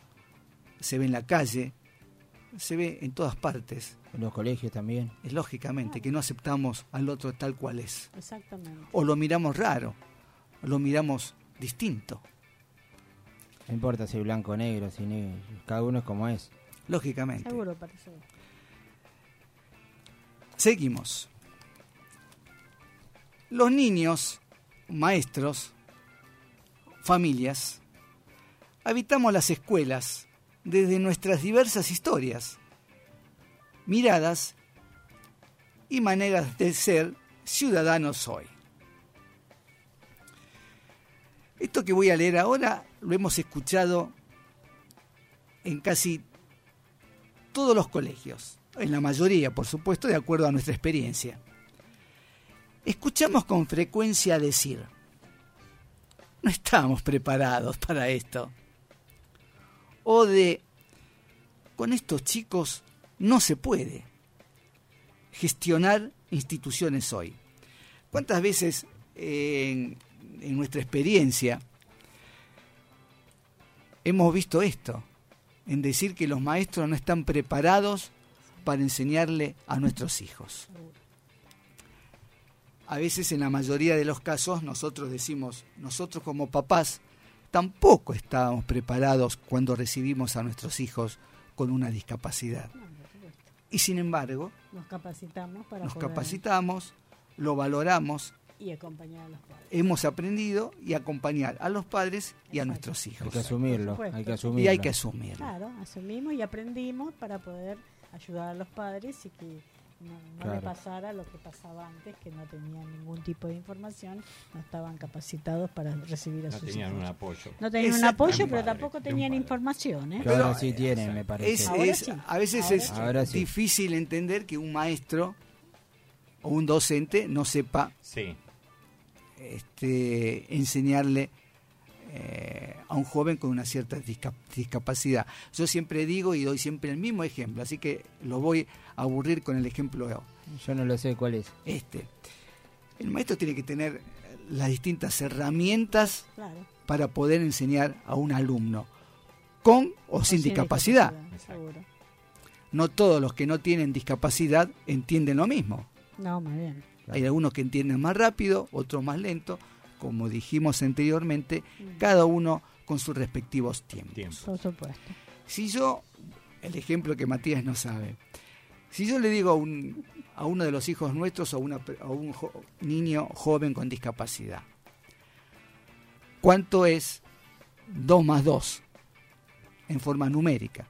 se ve en la calle, se ve en todas partes. En los colegios también. Es lógicamente que no aceptamos al otro tal cual es. Exactamente. O lo miramos raro, o lo miramos distinto. No importa si blanco o negro, si negro. Cada uno es como es. Lógicamente. Seguro parece. Seguimos. Los niños, maestros, familias, habitamos las escuelas desde nuestras diversas historias, miradas y maneras de ser ciudadanos hoy. Esto que voy a leer ahora lo hemos escuchado en casi todos los colegios, en la mayoría, por supuesto, de acuerdo a nuestra experiencia. Escuchamos con frecuencia decir, no estamos preparados para esto. O de, con estos chicos no se puede gestionar instituciones hoy. ¿Cuántas veces eh, en nuestra experiencia hemos visto esto? En decir que los maestros no están preparados para enseñarle a nuestros hijos. A veces en la mayoría de los casos nosotros decimos, nosotros como papás tampoco estábamos preparados cuando recibimos a nuestros hijos con una discapacidad. Y sin embargo, Nos capacitamos para nos poder capacitamos, lo valoramos, y acompañar a los padres. hemos aprendido y acompañar a los padres y a nuestros Hay hijos. que asumirlo. Hay que asumirlo. Y hay que asumirlo. Claro, asumimos y aprendimos para poder ayudar a los padres y que no, no le pasara lo que pasaba antes, que no tenían ningún tipo de información, no estaban capacitados para recibir a No sus tenían hijos. un apoyo. No tenían un apoyo, pero padre, tampoco tenían información. ¿eh? Ahora Pero, sí tienen, me parece. Es, Ahora es- sí, a veces ahora es sí. Ahora sí. difícil entender que un maestro o un docente no sepa Sí. Este, enseñarle eh, a un joven con una cierta disca- discapacidad. Yo siempre digo y doy siempre el mismo ejemplo, así que lo voy a aburrir con el ejemplo Yo no lo sé cuál es. este. El maestro tiene que tener las distintas herramientas Claro. para poder enseñar a un alumno, con o sin discapacidad. Seguro. No todos los que no tienen discapacidad entienden lo mismo. No, más bien. Hay algunos que entienden más rápido, otros más lento. Como dijimos anteriormente, cada uno con sus respectivos tiempos. Por supuesto. Si yo, el ejemplo que Matías no sabe, si yo le digo a, un, a uno de los hijos nuestros o a, una pe- a un jo- niño joven con discapacidad, ¿cuánto es 2 más 2 en forma numérica?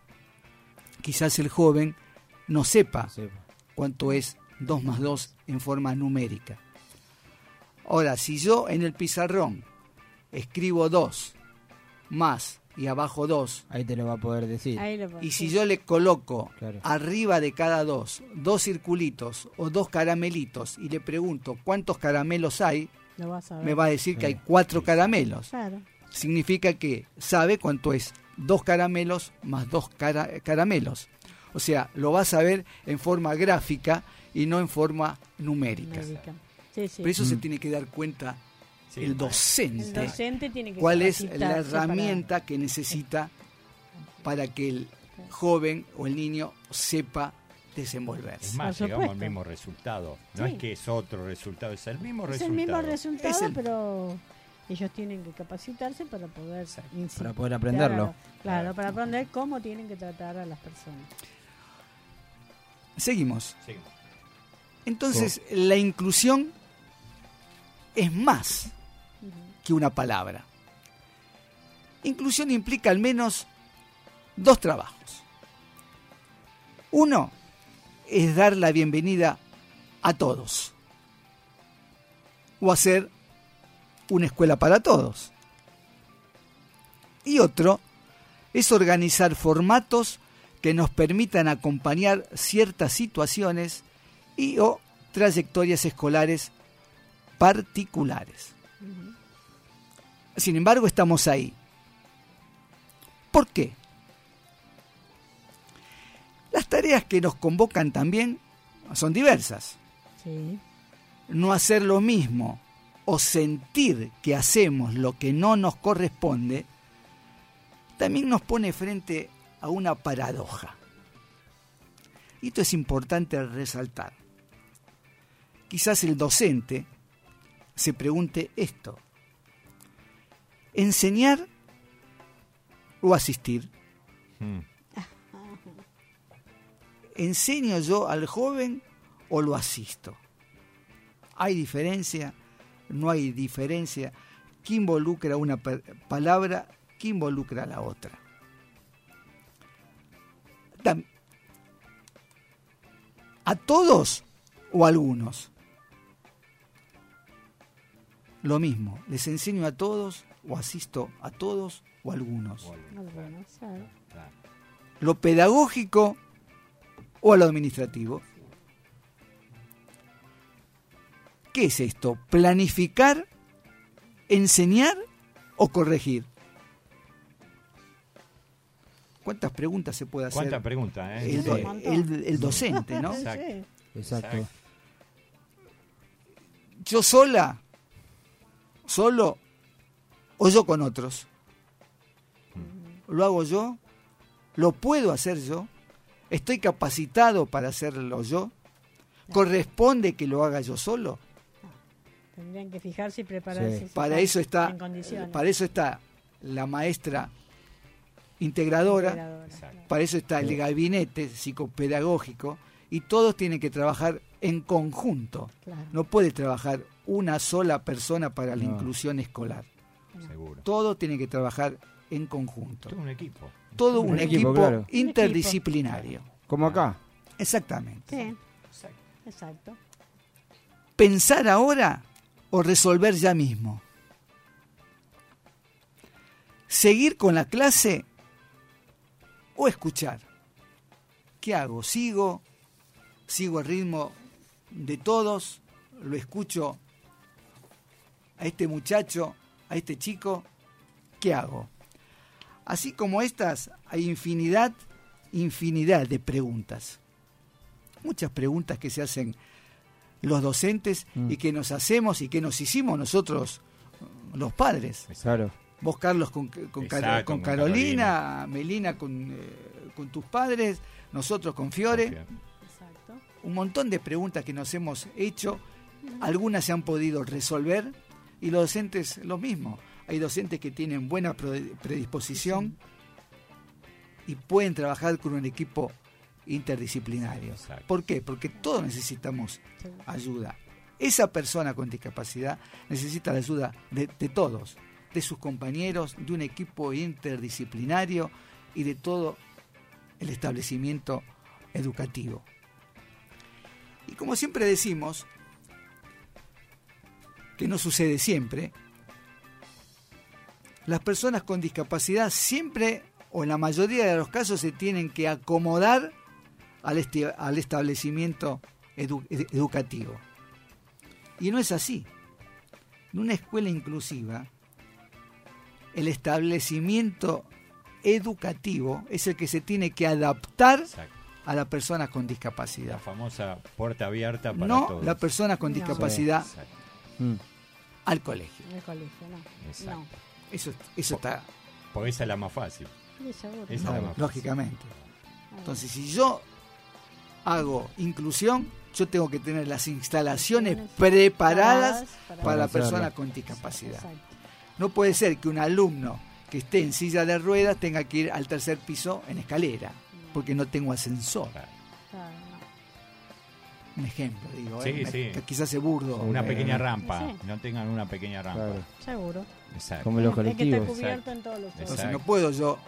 Quizás el joven no sepa cuánto es 2 más 2 en forma numérica. Ahora, si yo en el pizarrón escribo 2 más y abajo 2, Ahí te lo va a poder decir. Ahí lo y si yo le coloco Claro. arriba de cada dos dos circulitos o dos caramelitos y le pregunto cuántos caramelos hay, Lo vas a ver. me va a decir que hay cuatro caramelos. Claro. Significa que sabe cuánto es dos caramelos más dos cara- caramelos. O sea, lo vas a ver en forma gráfica y no en forma numérica. Médica. Sí, sí. Por eso se Mm. tiene que dar cuenta Sí, el docente, El docente tiene que cuál es la para- herramienta que necesita para que el joven o el niño sepa desenvolverse. Es más, llegamos al mismo resultado. No Sí. es que es otro resultado, es el mismo Es resultado. el mismo resultado, Es el- pero ellos tienen que capacitarse para poder Para poder aprenderlo. Claro, claro, para aprender cómo tienen que tratar a las personas. Seguimos. Entonces, la inclusión es más que una palabra. Inclusión implica al menos dos trabajos. Uno es dar la bienvenida a todos. O hacer una escuela para todos. Y otro es organizar formatos que nos permitan acompañar ciertas situaciones y o trayectorias escolares particulares. Sin embargo, estamos ahí. ¿Por qué? Las tareas que nos convocan también son diversas. Sí. No hacer lo mismo o sentir que hacemos lo que no nos corresponde también nos pone frente a una paradoja. Y esto es importante resaltar. Quizás el docente se pregunte esto. ¿Enseñar o asistir? Mm. ¿Enseño yo al joven o lo asisto? ¿Hay diferencia? ¿No hay diferencia? ¿Qué involucra una palabra? ¿Qué involucra la otra? ¿A todos o a algunos? Lo mismo, ¿les enseño a todos o asisto a todos o a algunos? Algunos, claro. ¿Lo pedagógico o a lo administrativo? ¿Qué es esto? ¿Planificar, enseñar o corregir? ¿Cuántas preguntas se puede hacer? ¿Cuántas preguntas, eh? El, Sí. do- el- el docente, ¿no? (laughs) Exacto. Exacto. ¿Yo sola? ¿Solo? ¿O yo con otros? ¿Lo hago yo? ¿Lo puedo hacer yo? ¿Estoy capacitado para hacerlo yo? ¿Corresponde que lo haga yo solo? Tendrían que fijarse y prepararse. Para eso está, para eso está la maestra integradora, Integradora, para eso está el gabinete psicopedagógico y todos tienen que trabajar en conjunto. Claro. No puede trabajar una sola persona para la No. inclusión escolar. Seguro. Todo tiene que trabajar en conjunto. Todo un equipo. Todo un, Un equipo, equipo, claro. interdisciplinario. Como acá. Exactamente. Sí. Exacto. Pensar ahora o resolver ya mismo. Seguir con la clase o escuchar. ¿Qué hago? ¿Sigo? ¿Sigo el ritmo de todos? ¿Lo escucho a este muchacho, a este chico? ¿Qué hago? Así como estas, hay infinidad, infinidad de preguntas. Muchas preguntas que se hacen los docentes Mm. y que nos hacemos y que nos hicimos nosotros los padres. Claro. Vos, Carlos, con, con, Caro- Exacto, con con Carolina, Melina, con, eh, con tus padres, nosotros con Fiore. Exacto. Un montón de preguntas que nos hemos hecho, algunas se han podido resolver y los docentes lo mismo. Hay docentes que tienen buena pre- predisposición y pueden trabajar con un equipo interdisciplinario. Exacto. ¿Por qué? Porque todos necesitamos ayuda. Esa persona con discapacidad necesita la ayuda de, de todos, de sus compañeros, de un equipo interdisciplinario y de todo el establecimiento educativo. Y como siempre decimos, que no sucede siempre, las personas con discapacidad siempre o en la mayoría de los casos se tienen que acomodar al, esti- al establecimiento edu- ed- educativo. Y no es así. En una escuela inclusiva, el establecimiento educativo es el que se tiene que adaptar Exacto. a la persona con La discapacidad. famosa puerta abierta para No todos. la persona con No. discapacidad Exacto. Al colegio. El colegio, no. Exacto. No. Eso, eso está Porque esa es la más fácil. Esa no, es la más fácil. lógicamente. Entonces, si yo hago inclusión, yo tengo que tener las instalaciones preparadas para, para la hacerlo. persona con discapacidad. Exacto. No puede ser que un alumno que esté en silla de ruedas tenga que ir al tercer piso en escalera, porque no tengo ascensor. Un ejemplo, digo. Sí, ¿eh? Sí. que quizás es burdo. Una eh, pequeña rampa. Sí. No tengan una pequeña rampa. Claro. Seguro. Exacto. Como los Hay que estar colectivos. cubierto en todos los Entonces Exacto. no puedo yo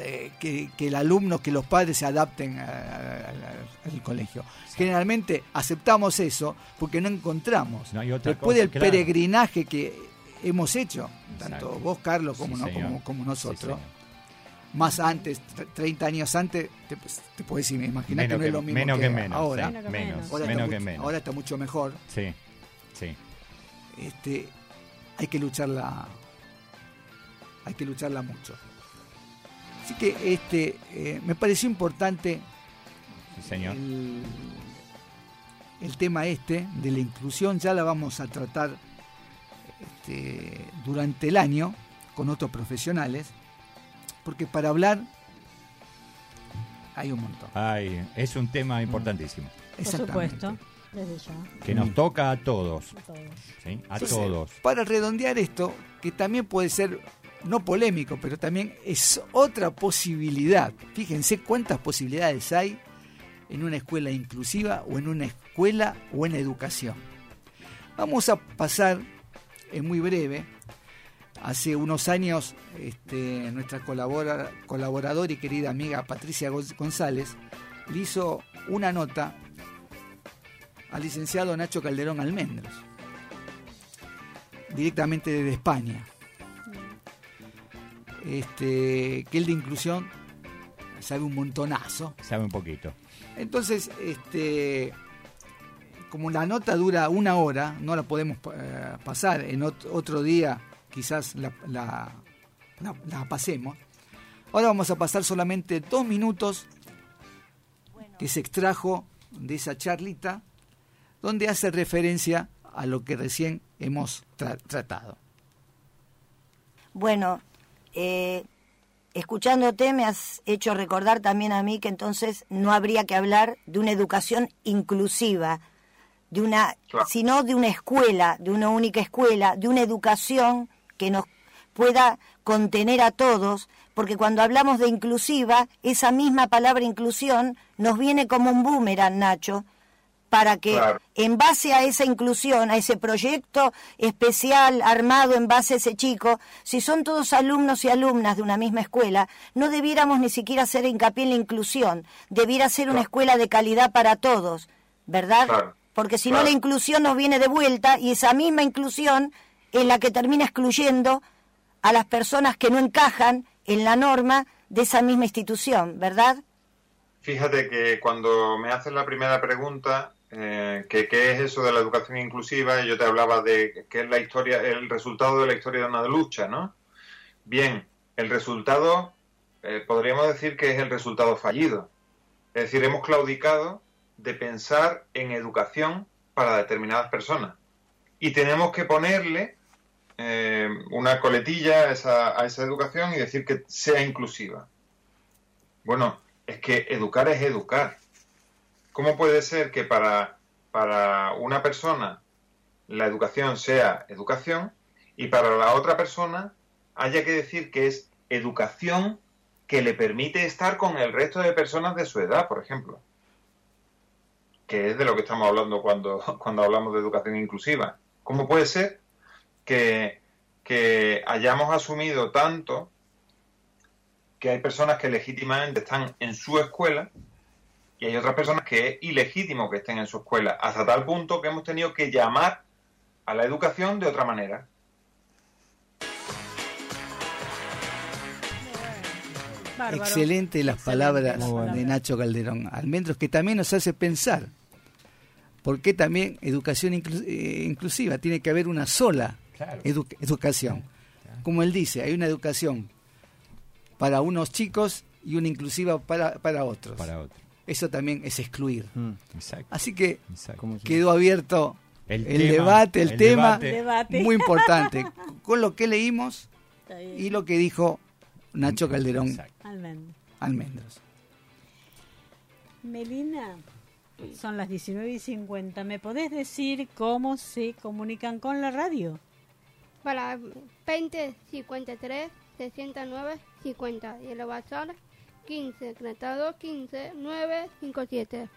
eh, que, que el alumno, que los padres se adapten a- a- a- al colegio. Generalmente aceptamos eso porque no encontramos. No hay otra Después cosa, del claro. peregrinaje que hemos hecho, tanto Exacto. vos, Carlos, como, Sí, no- como, como nosotros. Más antes, tre- 30 años antes, te, te puedes imaginar que no es lo mismo menos que, que menos, ahora. sí. Menos Menos, menos. Ahora, menos está que mucho, menos. ahora está mucho mejor. Sí, sí. Este, hay que lucharla, hay que lucharla mucho. Así que este, eh, me pareció importante Sí, señor. el, el tema este de la inclusión ya la vamos a tratar este, durante el año con otros profesionales, porque para hablar hay un montón. Ay, es un tema importantísimo. Por supuesto. Desde ya. Que nos toca a todos. A todos. ¿sí? A Entonces, todos. Para redondear esto, que también puede ser no polémico, pero también es otra posibilidad. Fíjense cuántas posibilidades hay en una escuela inclusiva o en una escuela o en educación. Vamos a pasar en muy breve. Hace unos años, este, nuestra colabora- colaboradora y querida amiga Patricia Gonz- González le hizo una nota al licenciado Nacho Calderón Almendros directamente desde España. Este, que el de inclusión sabe un montonazo. Sabe un poquito. Entonces, este, como la nota dura una hora, no la podemos eh, pasar. En ot- otro día quizás la, la- la- la pasemos. Ahora vamos a pasar solamente dos minutos que se extrajo de esa charlita donde hace referencia a lo que recién hemos tra- tratado. Bueno, eh, escuchándote me has hecho recordar también a mí que entonces no habría que hablar de una educación inclusiva, de una, sino de una escuela, de una única escuela, de una educación que nos pueda contener a todos, porque cuando hablamos de inclusiva, esa misma palabra inclusión nos viene como un boomerang, Nacho, para que Claro. en base a esa inclusión, a ese proyecto especial armado en base a ese chico, si son todos alumnos y alumnas de una misma escuela, no debiéramos ni siquiera hacer hincapié en la inclusión, debiera ser una escuela de calidad para todos, ¿verdad? Claro. Porque si no la inclusión nos viene de vuelta y esa misma inclusión es la que termina excluyendo a las personas que no encajan en la norma de esa misma institución, ¿verdad? Fíjate que cuando me haces la primera pregunta, eh, que qué es eso de la educación inclusiva, yo te hablaba de qué es la historia, el resultado de la historia de una lucha, ¿no? Bien, el resultado eh, podríamos decir que es el resultado fallido. Es decir, hemos claudicado de pensar en educación para determinadas personas. Y tenemos que ponerle eh, una coletilla a esa, a esa educación y decir que sea inclusiva. Bueno, es que educar es educar. ¿Cómo puede ser que para, para una persona la educación sea educación y para la otra persona haya que decir que es educación que le permite estar con el resto de personas de su edad, por ejemplo? Que es de lo que estamos hablando cuando, (laughs) cuando hablamos de educación inclusiva. ¿Cómo puede ser que, que hayamos asumido tanto que hay personas que legítimamente están en su escuela y hay otras personas que es ilegítimo que estén en su escuela, hasta tal punto que hemos tenido que llamar a la educación de otra manera. Bárbaro. Excelente las palabras de Nacho Calderón Almendros, que también nos hace pensar. ¿Por qué también educación inclu- eh, inclusiva? Tiene que haber una sola Claro. edu- educación. Como él dice, hay una educación para unos chicos y una inclusiva para, para otros. Para otro. Eso también es excluir. Exacto. Así que Exacto. quedó abierto El el, tema, debate, el, el tema, debate. Muy importante, (laughs) con lo que leímos y lo que dijo Nacho Calderón Almendra. Almendros. Melina, son las 19 y 50. ¿Me podés decir cómo se comunican con la radio? Para 20 53 69 50 y el WhatsApp 15 32 15 957.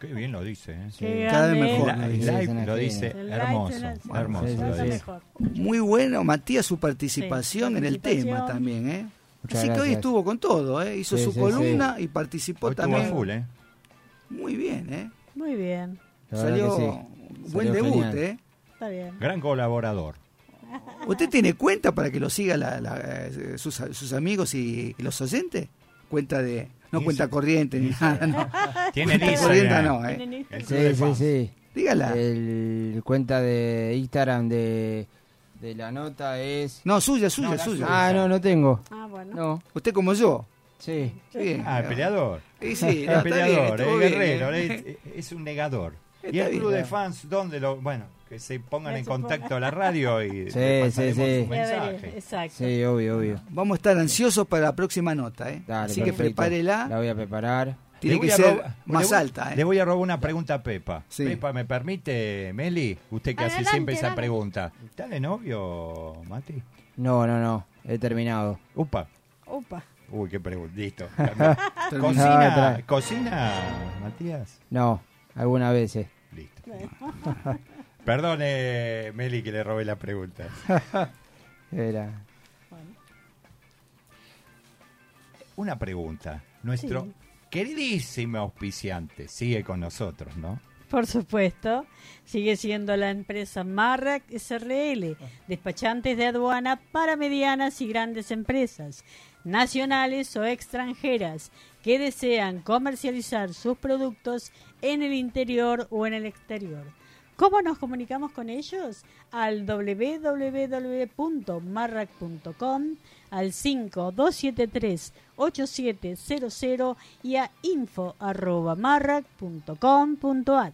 Qué bien lo dice, ¿eh? Qué Cada vez mejor La- lo dice. live lo dice hermoso, hermoso. Sí, sí, lo sí. dice. Mejor. Muy bueno, Matías, su participación Sí, en el tema también, ¿eh? Muchas Así que hoy gracias. estuvo con todo, ¿eh? Hizo Sí, su sí, columna y participó Hoy estuvo también. a full, ¿eh? Muy bien, ¿eh? Muy bien, Salió sí. buen debut, genial. ¿eh? Está bien. Gran colaborador. ¿Usted tiene cuenta para que lo siga la- la- eh, sus, sus amigos y, y los oyentes? Cuenta de... No cuenta corriente ni nada, no. (laughs) Tiene Cuenta Instagram. corriente no, ¿eh? Club de Sí, sí, sí. Dígala. El cuenta de Instagram de, de la nota es... No, suya, suya, No, suya. Ah, no, no tengo. Ah, bueno. No, Usted como yo. sí. Ah, el peleador. Sí, sí, no, el bien, peleador, el guerrero, ¿eh? es, un negador. y Está el club bien. de fans, ¿dónde lo...? Bueno, que se pongan en contacto a la radio y Sí, (laughs) le sí, sí. mensaje. Exacto. Sí, obvio, obvio. Vamos a estar ansiosos para la próxima nota, ¿eh? Dale, Así que perfecto. La prepárela. voy a preparar. Tiene que ser más voy- alta, ¿eh? Le voy a robar una pregunta a Pepa. Sí. Pepa, ¿me permite, Meli? Usted que hace Adelante, siempre esa dale. pregunta. ¿Está novio, Mati? No, no, no. He terminado. Upa. Opa. Uy, qué pregunta. Listo. (laughs) ¿Cocina, atrás. ¿Cocina, Matías? No, algunas veces. Listo. (laughs) Perdone, Meli, que le robé la pregunta. (laughs) Era. Una pregunta. Nuestro Sí. queridísimo auspiciante sigue con nosotros, ¿no? Por supuesto, sigue siendo la empresa Marrac SRL, despachantes de aduana para medianas y grandes empresas, nacionales o extranjeras, que desean comercializar sus productos en el interior o en el exterior. ¿Cómo nos comunicamos con ellos? Al www.marrac.com, al 5273-8700 y a info.marrac.com.ar.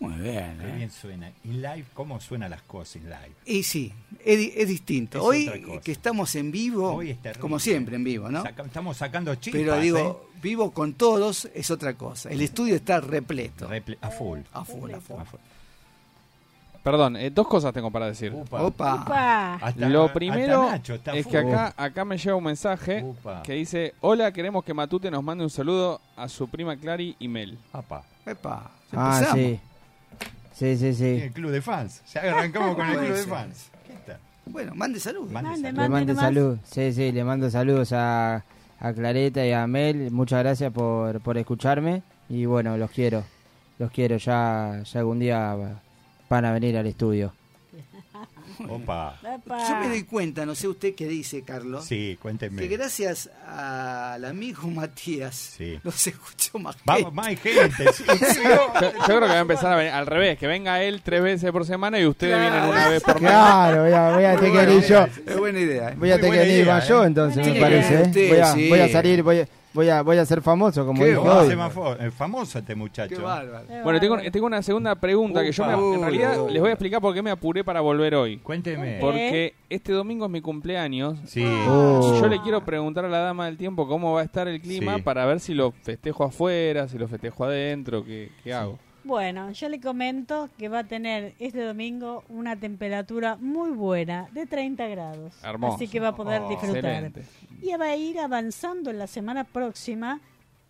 Muy bien, Qué ¿eh? bien suena. In live, ¿cómo suenan las cosas in live? Y sí, es, di- es distinto. Es Hoy que estamos en vivo, Hoy es terrible. como siempre en vivo, ¿no? Saca- estamos sacando chispas, Pero digo, ¿eh? vivo con todos es otra cosa. El estudio está repleto. Reple- a full. A full, a full. A full. Perdón, eh, dos cosas tengo para decir. Upa. Opa. Upa. Hasta- Lo primero Nacho está es que acá, acá me llega un mensaje Upa. que dice, hola, queremos que Matute nos mande un saludo a su prima Clary y Mel. Apa. Epa, Ah, sí. Sí, sí, sí. El club de fans. Ya arrancamos con el club de fans. ¿Qué tal? Bueno, mande salud. Mande Mande, salud. Le mando nomás. salud. Sí, sí, le mando saludos a, a Clareta y a Mel. Muchas gracias por, por escucharme. Y bueno, los quiero. Los quiero. Ya, ya algún día van a venir al estudio. (laughs) Opa. Yo me doy cuenta, no sé usted qué dice, Carlos, Sí, cuénteme. que gracias al amigo Matías Sí. nos escuchó más Vamos, gente. más hay gente. sí, sí. (laughs) Yo, yo creo que va a empezar a venir al revés, que venga él tres veces por semana y ustedes Claro. vienen una vez por mes. Claro, voy a, voy a tener que ir yo. Es buena idea. ¿eh? Voy a tener más ¿eh? yo entonces, me parece. ¿eh? usted, voy, a, sí. voy a salir, voy a- voy a, voy a ser famoso, como Qué se famo- eh, famoso este muchacho. Bueno, tengo, tengo una segunda pregunta que yo me- en realidad les voy a explicar por qué me apuré para volver hoy. Cuénteme. Porque este domingo es mi cumpleaños. Sí. Oh. Yo le quiero preguntar a la dama del tiempo cómo va a estar el clima Sí. para ver si lo festejo afuera, si lo festejo adentro, qué, qué hago. Bueno, yo le comento que va a tener este domingo una temperatura muy buena, de 30 grados. Hermoso. Así que va a poder Oh, disfrutar. excelente. Y va a ir avanzando en la semana próxima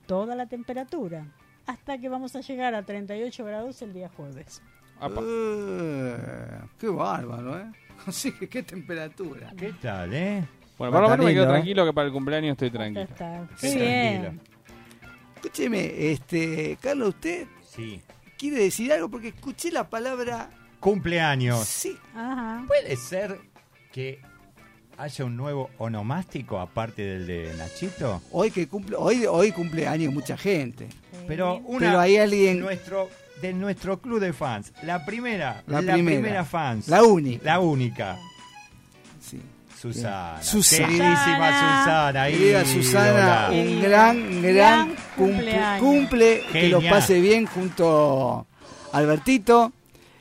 toda la temperatura, hasta que vamos a llegar a 38 grados el día jueves. Eh, qué bárbaro, ¿eh? (laughs) Así que qué temperatura. ¿Qué tal, eh? Bueno, por lo menos me quedo tranquilo que para el cumpleaños estoy Ya tranquilo. está. Sí, Qué bien. Escúcheme, este, Carlos, ¿usted Sí. quiere decir algo? Porque escuché la palabra... Cumpleaños. Sí. Ajá. ¿Puede ser que haya un nuevo onomástico aparte del de Nachito? Hoy que cumple, hoy, hoy cumple años mucha gente. Pero una Pero hay alguien- nuestro de nuestro club de fans, la primera, La la, primera. primera. fans, La única. la única, Sí. Susana, Susana. queridísima Susana, Querida Susana, un gran, gran Gran cumple, que lo pase bien junto a Albertito.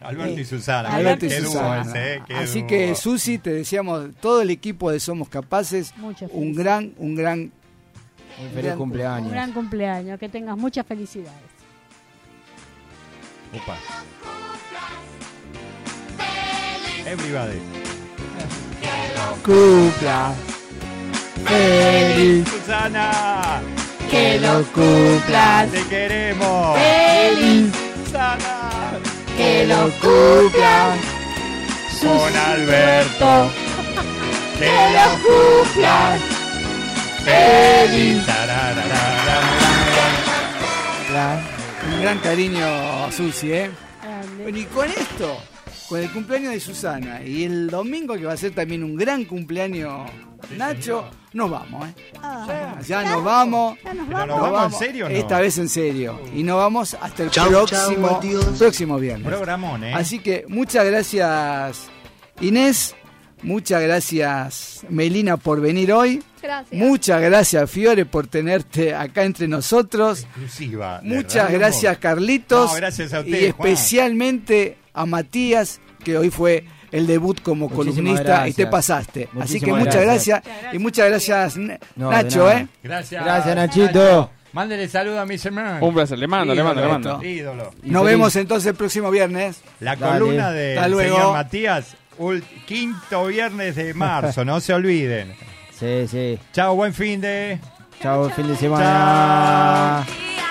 Alberto y Susana, Alberto y qué dúo Susana. ese, eh, qué Así dúo. que Susi, te deseamos todo el equipo de Somos Capaces Muchas un gran, un gran, Un feliz gran- cumpleaños. Un gran cumpleaños, que tengas muchas felicidades. Opa. Everybody. Cumpla. Feliz. Susana, Que lo cumplas. te queremos. Feliz. Susana, Que lo cumplas. con Alberto. Que lo cumplas. Feliz. Un gran cariño a Susi, ¿eh? Bueno, y con esto, con el cumpleaños de Susana y el domingo que va a ser también un gran cumpleaños Nacho, nos vamos, ¿eh? Ah, Ya nos vamos. ya nos vamos. nos vamos en serio o no? Esta vez en serio. Y nos vamos hasta el Chau, próximo, chau, próximo viernes. Programón, ¿eh? Así que muchas gracias Inés, muchas gracias Melina por venir hoy, Gracias. muchas gracias Fiore por tenerte acá entre nosotros, Exclusiva. muchas gracias. Carlitos No, gracias a y ustedes, Juan. especialmente a Matías que hoy fue el debut como Muchísimas columnista y te pasaste. Así que muchas gracias. gracias, y muchas gracias No, de Nacho. ¿eh? Gracias. Gracias, Nachito. Mándele saludo a mis hermanos. Un placer, le mando, le mando, le mando. Ídolo. Nos feliz. vemos entonces el próximo viernes. La Dale. columna luego. señor Matías, quinto viernes de marzo, no se olviden. Sí, sí. Chao, buen fin de... Chao, fin de semana. Día